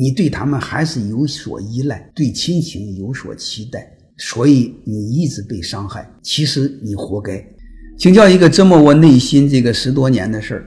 你对他们还是有所依赖，对亲情有所期待，所以你一直被伤害。其实你活该。请教一个折磨我内心这个十多年的事儿。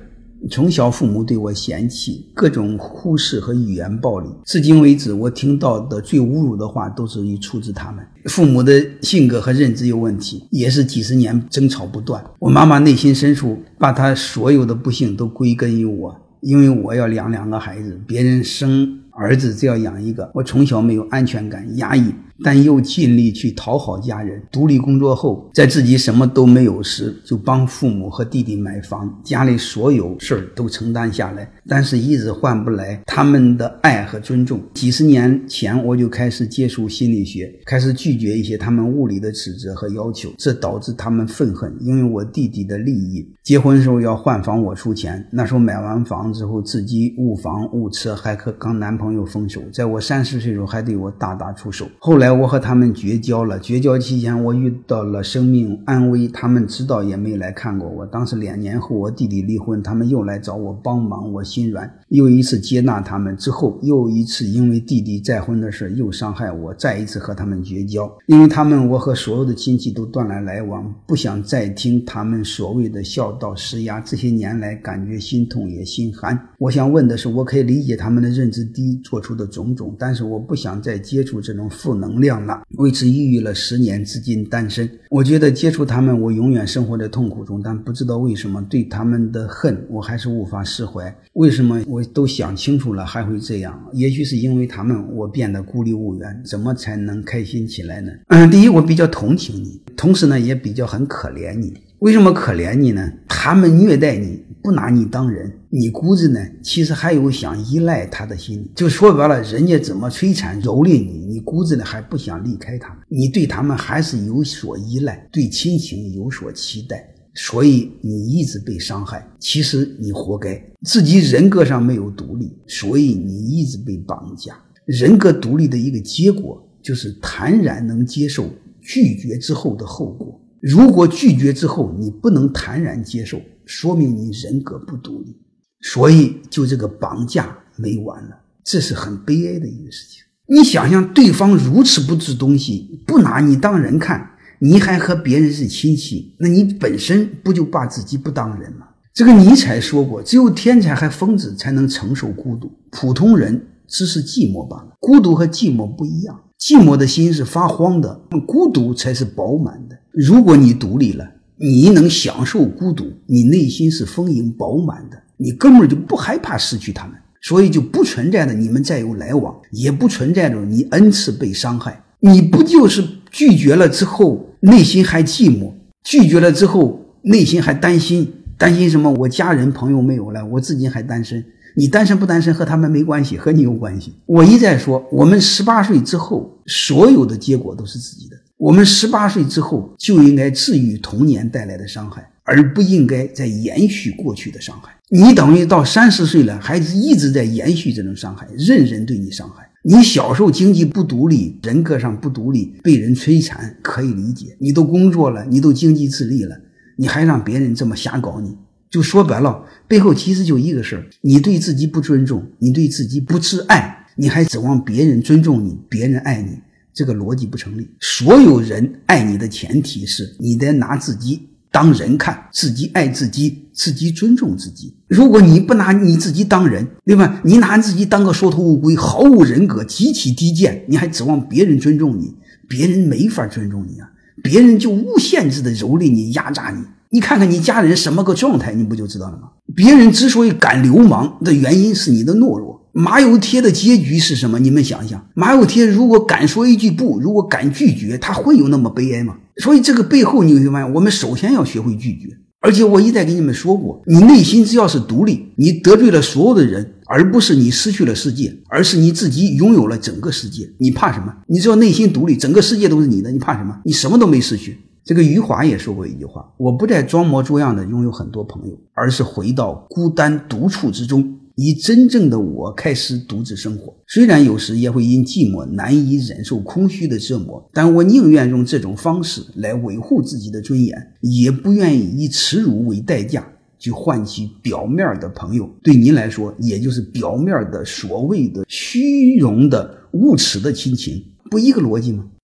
从小父母对我嫌弃，各种忽视和语言暴力。至今为止，我听到的最侮辱的话都是出自他们。父母的性格和认知有问题，也是几十年争吵不断。我妈妈内心深处把她所有的不幸都归根于我，因为我要养两个孩子，别人生儿子只要养一个。我从小没有安全感，压抑。但又尽力去讨好家人。独立工作后，在自己什么都没有时，就帮父母和弟弟买房，家里所有事儿都承担下来。但是一直换不来他们的爱和尊重。几十年前，我就开始接触心理学，开始拒绝一些他们物理的指责和要求，这导致他们愤恨。因为我弟弟的利益，结婚时候要换房我出钱，那时候买完房之后自己误房误车，还和刚男朋友分手，在我三十岁时候还对我大打出手。后来。我和他们绝交了。绝交期间，我遇到了生命安危，他们知道也没来看过我。当时两年后，我弟弟离婚，他们又来找我帮忙，我心软。又一次接纳他们之后，又一次因为弟弟再婚的事又伤害我，再一次和他们绝交。因为他们，我和所有的亲戚都断了来往，不想再听他们所谓的孝道施压。这些年来，感觉心痛也心寒。我想问的是，我可以理解他们的认知低做出的种种，但是我不想再接触这种负能能。量了，为此抑郁了十年，至今单身。我觉得接触他们，我永远生活在痛苦中，但不知道为什么对他们的恨，我还是无法释怀。为什么我都想清楚了，还会这样？也许是因为他们，我变得孤立无援。怎么才能开心起来呢？嗯，第一，我比较同情你，同时呢，也比较很可怜你。为什么可怜你呢？他们虐待你，不拿你当人，你姑子呢，其实还有想依赖他的心理。就说白了，人家怎么摧残蹂躏你，你姑子呢还不想离开他，你对他们还是有所依赖，对亲情有所期待，所以你一直被伤害。其实你活该，自己人格上没有独立，所以你一直被绑架。人格独立的一个结果，就是坦然能接受拒绝之后的后果。如果拒绝之后你不能坦然接受，说明你人格不独立，所以就这个绑架没完了，这是很悲哀的一个事情。你想想，对方如此不知东西，不拿你当人看，你还和别人是亲戚，那你本身不就把自己不当人吗？这个尼采说过，只有天才和疯子才能承受孤独，普通人只是寂寞罢了。孤独和寂寞不一样，寂寞的心是发慌的，孤独才是饱满的。如果你独立了，你能享受孤独，你内心是丰盈饱满的，你根本就不害怕失去他们，所以就不存在着你们再有来往，也不存在着你 n 次被伤害。你不就是拒绝了之后，内心还寂寞？拒绝了之后，内心还担心，担心什么？我家人朋友没有了，我自己还单身。你单身不单身和他们没关系，和你有关系。我一再说，我们十八岁之后，所有的结果都是自己的。我们十八岁之后就应该治愈童年带来的伤害，而不应该再延续过去的伤害。你等于到三十岁了，还是一直在延续这种伤害，任人对你伤害。你小时候经济不独立，人格上不独立，被人摧残，可以理解。你都工作了，你都经济自立了，你还让别人这么瞎搞你？就说白了，背后其实就一个事儿：你对自己不尊重，你对自己不自爱，你还指望别人尊重你，别人爱你。这个逻辑不成立。所有人爱你的前提是你得拿自己当人看，自己爱自己，自己尊重自己。如果你不拿你自己当人，对吧？你拿自己当个缩头乌龟，毫无人格，极其低贱，你还指望别人尊重你？别人没法尊重你啊！别人就无限制的蹂躏你、压榨你。你看看你家人什么个状态，你不就知道了吗？别人之所以敢流氓的原因是你的懦弱。马有铁的结局是什么？你们想一想，马有铁如果敢说一句不，如果敢拒绝，他会有那么悲哀吗？所以这个背后，你会发现，我们首先要学会拒绝。而且我一再跟你们说过，你内心只要是独立，你得罪了所有的人，而不是你失去了世界，而是你自己拥有了整个世界，你怕什么？你只要内心独立，整个世界都是你的，你怕什么？你什么都没失去。这个余华也说过一句话：我不再装模作样的拥有很多朋友，而是回到孤单独处之中。以真正的我开始独自生活，虽然有时也会因寂寞难以忍受空虚的折磨，但我宁愿用这种方式来维护自己的尊严，也不愿意以耻辱为代价去换取表面的朋友，对您来说，也就是表面的所谓的虚荣的无耻的亲情，不一个逻辑吗？